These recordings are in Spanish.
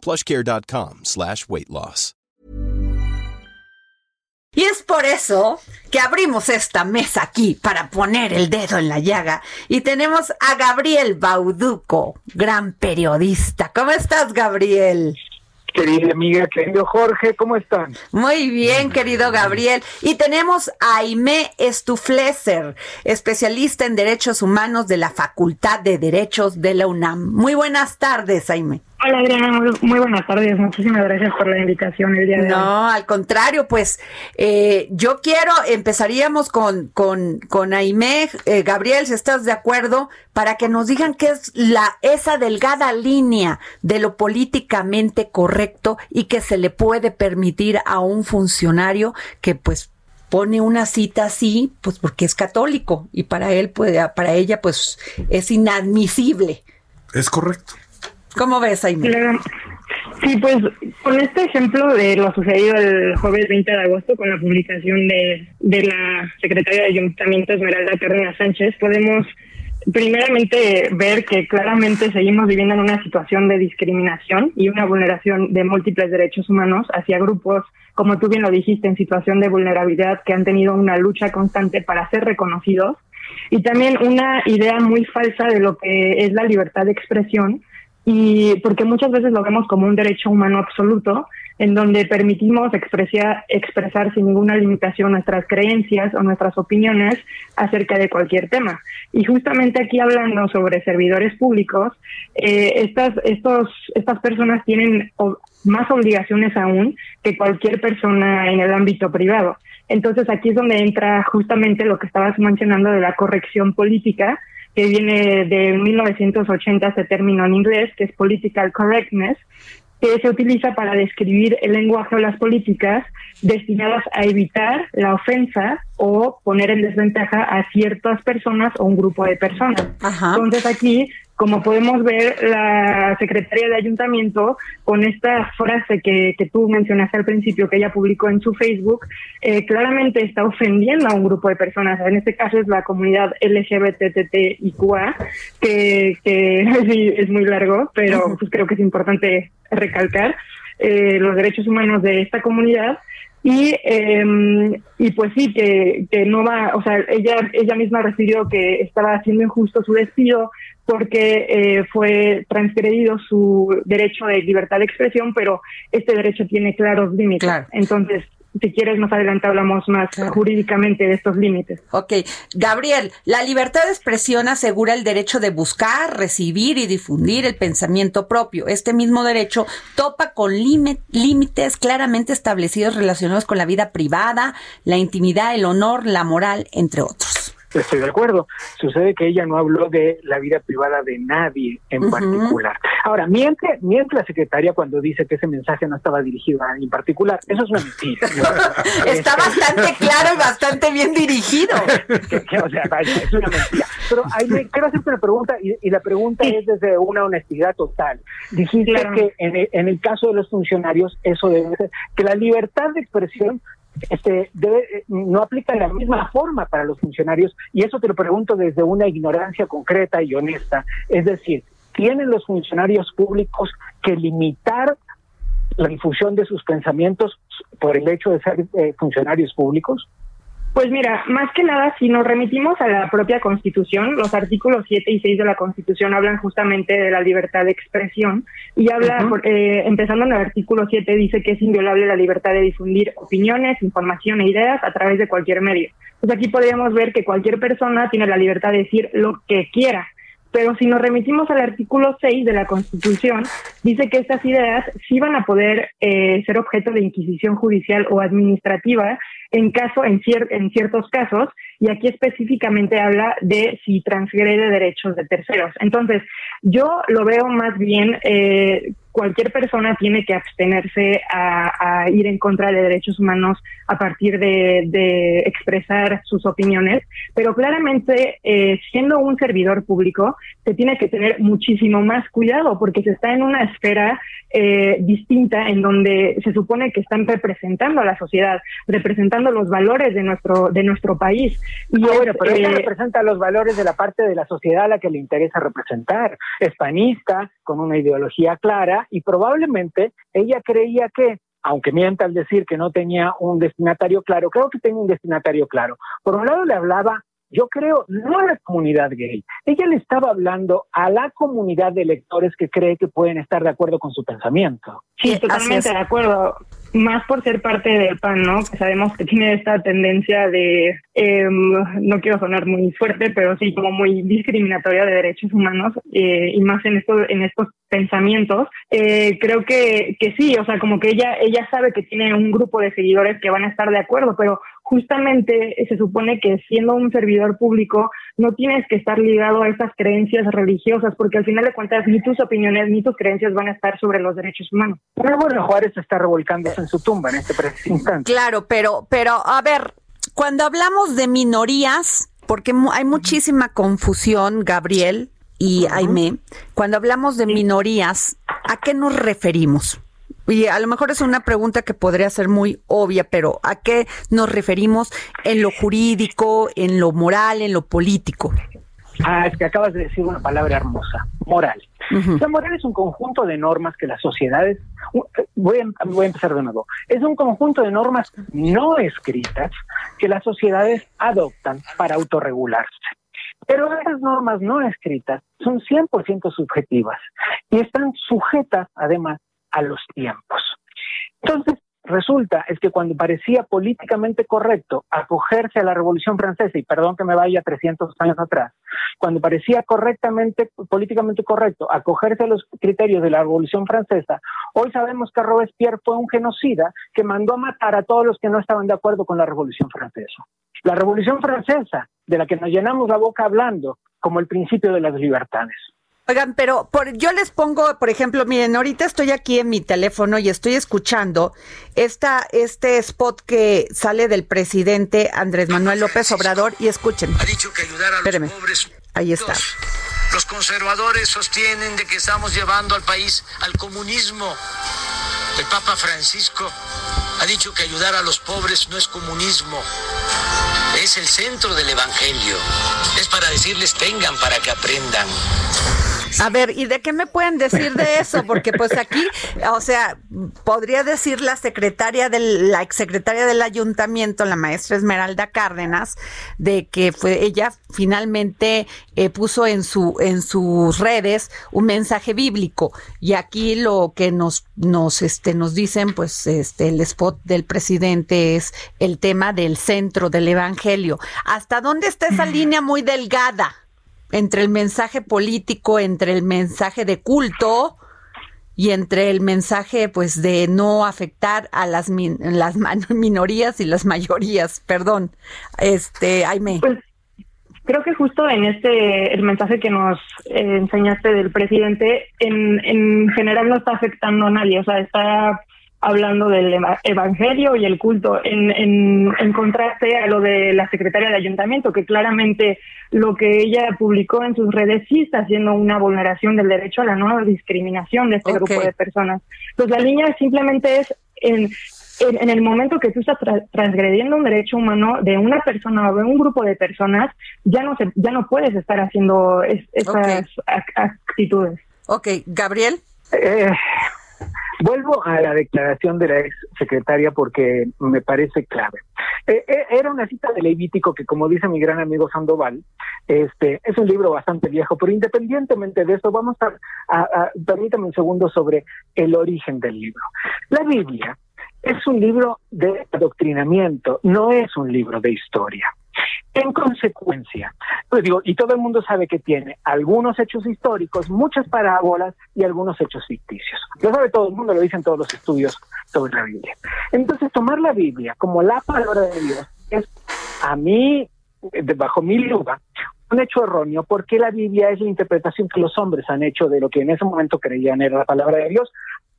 plushcare.com slash weight loss. Y es por eso que abrimos esta mesa aquí para poner el dedo en la llaga y tenemos a Gabriel Bauduco, gran periodista. ¿Cómo estás, Gabriel? Querida amiga, querido Jorge, ¿cómo están? Muy bien, querido Gabriel. Y tenemos a Aimé Estufleser, especialista en derechos humanos de la Facultad de Derechos de la UNAM. Muy buenas tardes, Aimé. Hola Adriana, muy, buenas tardes. Muchísimas gracias por la invitación el día de hoy. No, al contrario, pues eh, yo quiero, empezaríamos con, con, con Aimé, eh, Gabriel, si estás de acuerdo, para que nos digan qué es la, esa delgada línea de lo políticamente correcto y que se le puede permitir a un funcionario que pues pone una cita así, pues porque es católico y para él, pues, para ella, pues es inadmisible. Es correcto. ¿Cómo ves, Aime? Sí, pues con este ejemplo de lo sucedido el jueves 20 de agosto con la publicación de, de la secretaria de Ayuntamiento Esmeralda Cárdenas Sánchez, podemos primeramente ver que claramente seguimos viviendo en una situación de discriminación y una vulneración de múltiples derechos humanos hacia grupos, como tú bien lo dijiste, en situación de vulnerabilidad que han tenido una lucha constante para ser reconocidos y también una idea muy falsa de lo que es la libertad de expresión y porque muchas veces lo vemos como un derecho humano absoluto, en donde permitimos expresar, expresar sin ninguna limitación nuestras creencias o nuestras opiniones acerca de cualquier tema. Y justamente aquí hablando sobre servidores públicos, eh, estas, estos, estas personas tienen más obligaciones aún que cualquier persona en el ámbito privado. Entonces aquí es donde entra justamente lo que estabas mencionando de la corrección política, que viene de 1980 ese término en inglés, que es political correctness, que se utiliza para describir el lenguaje o las políticas destinadas a evitar la ofensa o poner en desventaja a ciertas personas o un grupo de personas. Entonces aquí como podemos ver, la secretaria de ayuntamiento, con esta frase que, que tú mencionaste al principio, que ella publicó en su Facebook, eh, claramente está ofendiendo a un grupo de personas. En este caso es la comunidad LGBTTIQA, que, que es muy largo, pero pues creo que es importante recalcar eh, los derechos humanos de esta comunidad. Y, eh, y pues sí, que, que no va, o sea, ella, ella misma refirió que estaba haciendo injusto su despido, porque eh, fue transgredido su derecho de libertad de expresión, pero este derecho tiene claros límites. Entonces, si quieres, más adelante hablamos más jurídicamente de estos límites. Ok. Gabriel, la libertad de expresión asegura el derecho de buscar, recibir y difundir el pensamiento propio. Este mismo derecho topa con límites claramente establecidos relacionados con la vida privada, la intimidad, el honor, la moral, entre otros. Estoy de acuerdo. Sucede que ella no habló de la vida privada de nadie en particular. Ahora, miente, miente la secretaria cuando dice que ese mensaje no estaba dirigido a nadie en particular. Eso es una mentira. Está bastante claro y bastante bien dirigido. o sea, es una mentira. Pero ahí quiero hacerte una pregunta y, la pregunta es desde una honestidad total. Dijiste que en en el caso de los funcionarios eso debe ser, que la libertad de expresión este, debe, no aplica la misma forma para los funcionarios y eso te lo pregunto desde una ignorancia concreta y honesta. Es decir, ¿tienen los funcionarios públicos que limitar la difusión de sus pensamientos por el hecho de ser eh, funcionarios públicos? Pues mira, más que nada, si nos remitimos a la propia Constitución, los artículos 7 y 6 de la Constitución hablan justamente de la libertad de expresión y habla, eh, empezando en el artículo 7, dice que es inviolable la libertad de difundir opiniones, información e ideas a través de cualquier medio. Pues aquí podríamos ver que cualquier persona tiene la libertad de decir lo que quiera. Pero si nos remitimos al artículo 6 de la Constitución, dice que estas ideas sí van a poder eh, ser objeto de inquisición judicial o administrativa en caso en, en ciertos casos y aquí específicamente habla de si transgrede derechos de terceros. Entonces, yo lo veo más bien eh, cualquier persona tiene que abstenerse a, ir en contra de derechos humanos a partir de, expresar sus opiniones, pero claramente eh, siendo un servidor público se tiene que tener muchísimo más cuidado porque se está en una esfera eh, distinta en donde se supone que están representando a la sociedad, representando los valores de nuestro de nuestro país. Y pero ella eh, representa los valores de la parte de la sociedad a la que le interesa representar. Hispanista, con una ideología clara y probablemente ella creía que aunque mienta al decir que no tenía un destinatario claro, creo que tenía un destinatario claro. Por un lado le hablaba yo creo, no a la comunidad gay. Ella le estaba hablando a la comunidad de lectores que cree que pueden estar de acuerdo con su pensamiento. Sí, totalmente de acuerdo. Más por ser parte del PAN, ¿no? Que sabemos que tiene esta tendencia de, em, no quiero sonar muy fuerte, pero sí como muy discriminatoria de derechos humanos eh, y más en estos, en estos pensamientos. Eh, creo que, que sí, o sea, como que ella, ella sabe que tiene un grupo de seguidores que van a estar de acuerdo, pero justamente se supone que siendo un servidor público no tienes que estar ligado a estas creencias religiosas, porque al final de cuentas ni tus opiniones ni tus creencias van a estar sobre los derechos humanos. Pero bueno, Juárez está revolcándose en su tumba en este preciso instante. Claro, pero, pero a ver, cuando hablamos de minorías, porque hay muchísima confusión, Gabriel y Aime, cuando hablamos de minorías, ¿a qué nos referimos? Y a lo mejor es una pregunta que podría ser muy obvia, pero ¿a qué nos referimos en lo jurídico, en lo moral, en lo político? Ah, es que acabas de decir una palabra hermosa, moral. La moral es un conjunto de normas que las sociedades, voy a, voy a empezar de nuevo, es un conjunto de normas no escritas que las sociedades adoptan para autorregularse. Pero esas normas no escritas son 100% subjetivas y están sujetas, además, a los tiempos. Entonces, resulta es que cuando parecía políticamente correcto acogerse a la Revolución Francesa, y perdón que me vaya 300 años atrás, cuando parecía correctamente, políticamente correcto acogerse a los criterios de la Revolución Francesa, hoy sabemos que Robespierre fue un genocida que mandó a matar a todos los que no estaban de acuerdo con la Revolución Francesa. La Revolución Francesa, de la que nos llenamos la boca hablando como el principio de las libertades. Oigan, pero por, yo les pongo, por ejemplo, miren, ahorita estoy aquí en mi teléfono y estoy escuchando esta, este spot que sale del presidente Andrés Manuel López Obrador y escuchen. Ha dicho que ayudar a los pobres. Ahí está. Los conservadores sostienen de que estamos llevando al país al comunismo. El Papa Francisco ha dicho que ayudar a los pobres no es comunismo, es el centro del Evangelio. Es para decirles tengan para que aprendan. A ver, ¿y de qué me pueden decir de eso? Porque pues aquí, o sea, podría decir la secretaria del, la exsecretaria del ayuntamiento, la maestra Esmeralda Cárdenas, de que fue ella finalmente eh, puso en su en sus redes un mensaje bíblico y aquí lo que nos nos este nos dicen pues este el spot del presidente es el tema del centro del evangelio. ¿Hasta dónde está esa línea muy delgada? Entre el mensaje político, entre el mensaje de culto y entre el mensaje pues de no afectar a las las minorías y las mayorías, perdón. Este, Aime. Pues creo que justo en este el mensaje que nos eh, enseñaste del presidente en en general no está afectando a nadie, o sea, está hablando del evangelio y el culto, en, en, contraste a lo de la secretaria de ayuntamiento, que claramente lo que ella publicó en sus redes sí está haciendo una vulneración del derecho a la no discriminación de este grupo de personas. Entonces la línea simplemente es en, en, el momento que tú estás transgrediendo un derecho humano de una persona o de un grupo de personas, ya no se, ya no puedes estar haciendo esas actitudes. Ok, Gabriel. Eh, Vuelvo a la declaración de la ex secretaria porque me parece clave. Eh, eh, era una cita de Levítico que, como dice mi gran amigo Sandoval, este es un libro bastante viejo, pero independientemente de eso, vamos a, a permítame un segundo sobre el origen del libro. La Biblia es un libro de adoctrinamiento, no es un libro de historia. En consecuencia, pues digo, y todo el mundo sabe que tiene algunos hechos históricos, muchas parábolas y algunos hechos ficticios. Lo sabe todo el mundo, lo dicen todos los estudios sobre la Biblia. Entonces, tomar la Biblia como la palabra de Dios es, a mí, bajo mi lugar, un hecho erróneo porque la Biblia es la interpretación que los hombres han hecho de lo que en ese momento creían era la palabra de Dios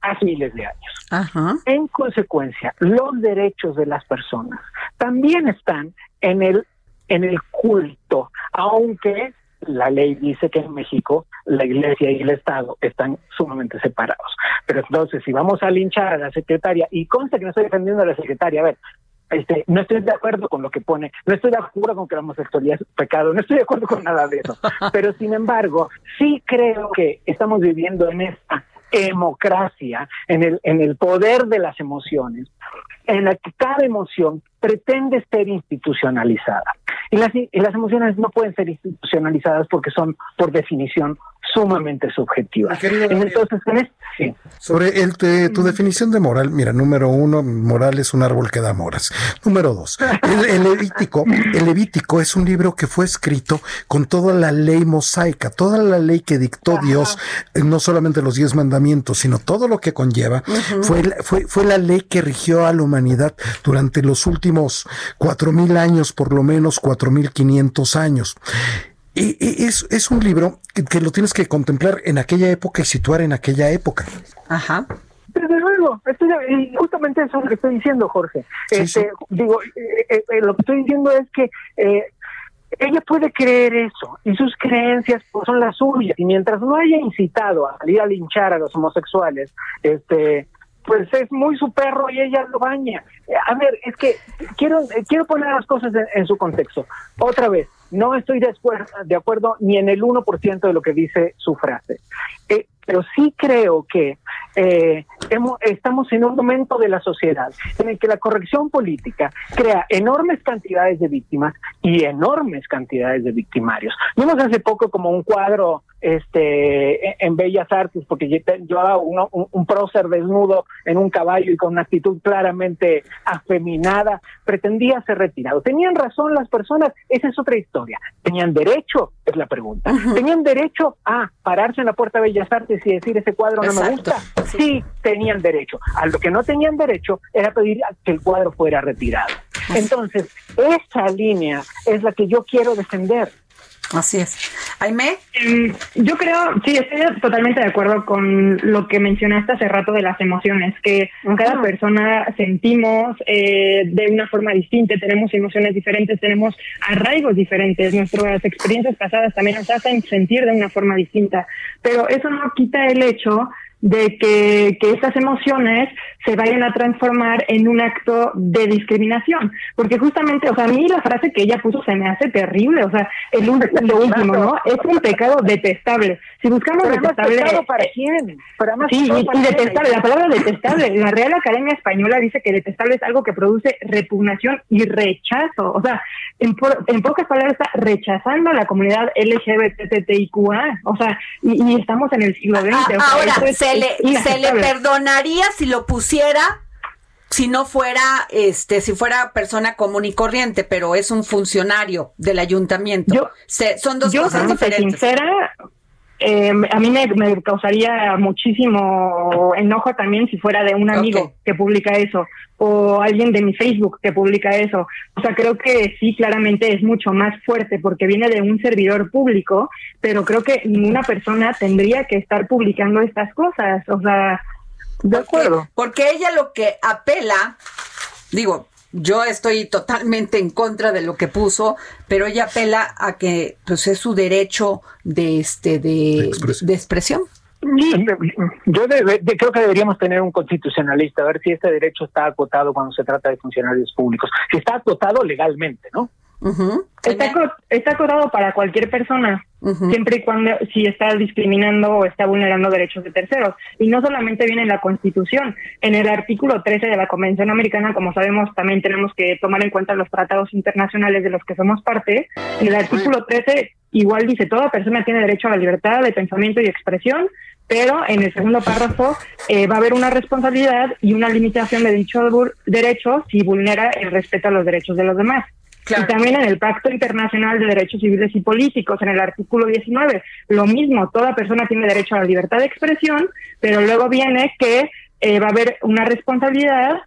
hace miles de años. En consecuencia, los derechos de las personas también están en el en el culto, aunque la ley dice que en México la iglesia y el Estado están sumamente separados. Pero entonces, si vamos a linchar a la secretaria, y consta que no estoy defendiendo a la secretaria, a ver, este, no estoy de acuerdo con lo que pone, no estoy de acuerdo con que la homosexualidad es pecado, no estoy de acuerdo con nada de eso. Pero sin embargo, sí creo que estamos viviendo en esta democracia, en el, en el poder de las emociones, en la que cada emoción pretende ser institucionalizada. Y las, y las emociones no pueden ser institucionalizadas porque son, por definición, sumamente subjetiva. Entonces, Sobre el, tu definición de moral, mira, número uno, moral es un árbol que da moras. Número dos, el, Levítico, el Levítico es un libro que fue escrito con toda la ley mosaica, toda la ley que dictó Dios, eh, no solamente los diez mandamientos, sino todo lo que conlleva, fue, fue, fue la ley que rigió a la humanidad durante los últimos cuatro mil años, por lo menos cuatro mil quinientos años. Y, es, es, un libro que, lo tienes que contemplar en aquella época y situar en aquella época. Ajá. Desde luego, y justamente eso es lo que estoy diciendo, Jorge. este, Digo, eh, eh, eh, lo que estoy diciendo es que ella puede creer eso y sus creencias pues, son las suyas y mientras no haya incitado a salir a linchar a los homosexuales, este, pues es muy su perro y ella lo baña. A ver, es que quiero quiero poner las cosas en su contexto. Otra vez, no estoy de, de acuerdo ni en el 1% de lo que dice su frase. Eh, pero sí creo que eh, estamos en un momento de la sociedad en el que la corrección política crea enormes cantidades de víctimas y enormes cantidades de victimarios. Vimos hace poco como un cuadro este en Bellas Artes porque llevaba uno, un, prócer desnudo en un caballo y con una actitud claramente afeminada, pretendía ser retirado. ¿Tenían razón las personas? Esa es otra historia. ¿Tenían derecho? Es la pregunta. ¿Tenían derecho a pararse en la puerta de Bellas Artes y decir ese cuadro no me gusta? Sí. tenían derecho. A lo que no tenían derecho era pedir que el cuadro fuera retirado. Entonces, esa línea es la que yo quiero defender. Así es. Aime. Em, yo creo, sí, estoy totalmente de acuerdo con lo que mencionaste hace rato de las emociones, que cada persona sentimos eh, de una forma distinta, tenemos emociones diferentes, tenemos arraigos diferentes, nuestras experiencias pasadas también nos hacen sentir de una forma distinta, pero eso no quita el hecho de que, que estas emociones se vayan a transformar en un acto de discriminación. Porque justamente, o sea, a mí la frase que ella puso se me hace terrible, o sea, el, lo último, ¿no? Es un pecado detestable. Si buscamos detestable... ¿Para quién? sí, y, detestable, la palabra detestable, la Real Academia Española dice que detestable es algo que produce repugnación y rechazo. O sea, en, en pocas palabras está rechazando a la comunidad LGBTTIQA. O sea, y, estamos en el siglo XX. ahora, se, le, se le perdonaría si lo pusiera si no fuera, este, si fuera persona común y corriente, pero es un funcionario del ayuntamiento. son dos cosas diferentes. sincera, eh, a mí me, causaría muchísimo enojo también si fuera de un amigo que publica eso o alguien de mi Facebook que publica eso. O sea, creo que sí, claramente es mucho más fuerte porque viene de un servidor público, pero creo que ninguna persona tendría que estar publicando estas cosas. O sea, de acuerdo. Porque ella lo que apela, digo, yo estoy totalmente en contra de lo que puso, pero ella apela a que pues es su derecho de este de, expresión. Yo creo que deberíamos tener un constitucionalista a ver si este derecho está acotado cuando se trata de funcionarios públicos, si está acotado legalmente, ¿no? está, está acotado para cualquier persona, siempre y cuando si está discriminando o está vulnerando derechos de terceros. Y no solamente viene en la Constitución, en el artículo 13 de la Convención Americana, como sabemos, también tenemos que tomar en cuenta los tratados internacionales de los que somos parte. En el artículo 13 igual dice, toda persona tiene derecho a la libertad de pensamiento y expresión, pero en el segundo párrafo eh, va a haber una responsabilidad y una limitación de dicho derecho si vulnera el respeto a los derechos de los demás. Y también en el Pacto Internacional de Derechos Civiles y Políticos, en el artículo 19, lo mismo, toda persona tiene derecho a la libertad de expresión, pero luego viene que eh, va a haber una responsabilidad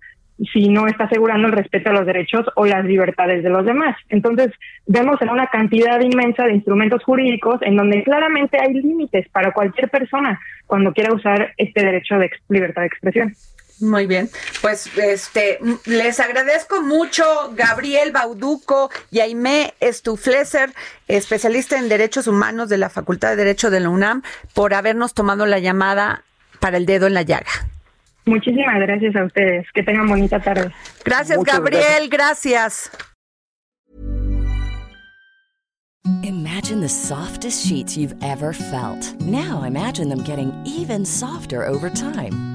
si no está asegurando el respeto a los derechos o las libertades de los demás. Entonces, vemos en una cantidad inmensa de instrumentos jurídicos en donde claramente hay límites para cualquier persona cuando quiera usar este derecho de libertad de expresión. Muy bien, pues este les agradezco mucho Gabriel Bauduco y Aimé Estufleser, especialista en derechos humanos de la Facultad de Derecho de la UNAM, por habernos tomado la llamada para el dedo en la llaga. Muchísimas gracias a ustedes. Que tengan bonita tarde. Gracias, Gabriel. gracias. Imagine the softest sheets you've ever felt. Now imagine them getting even softer over time.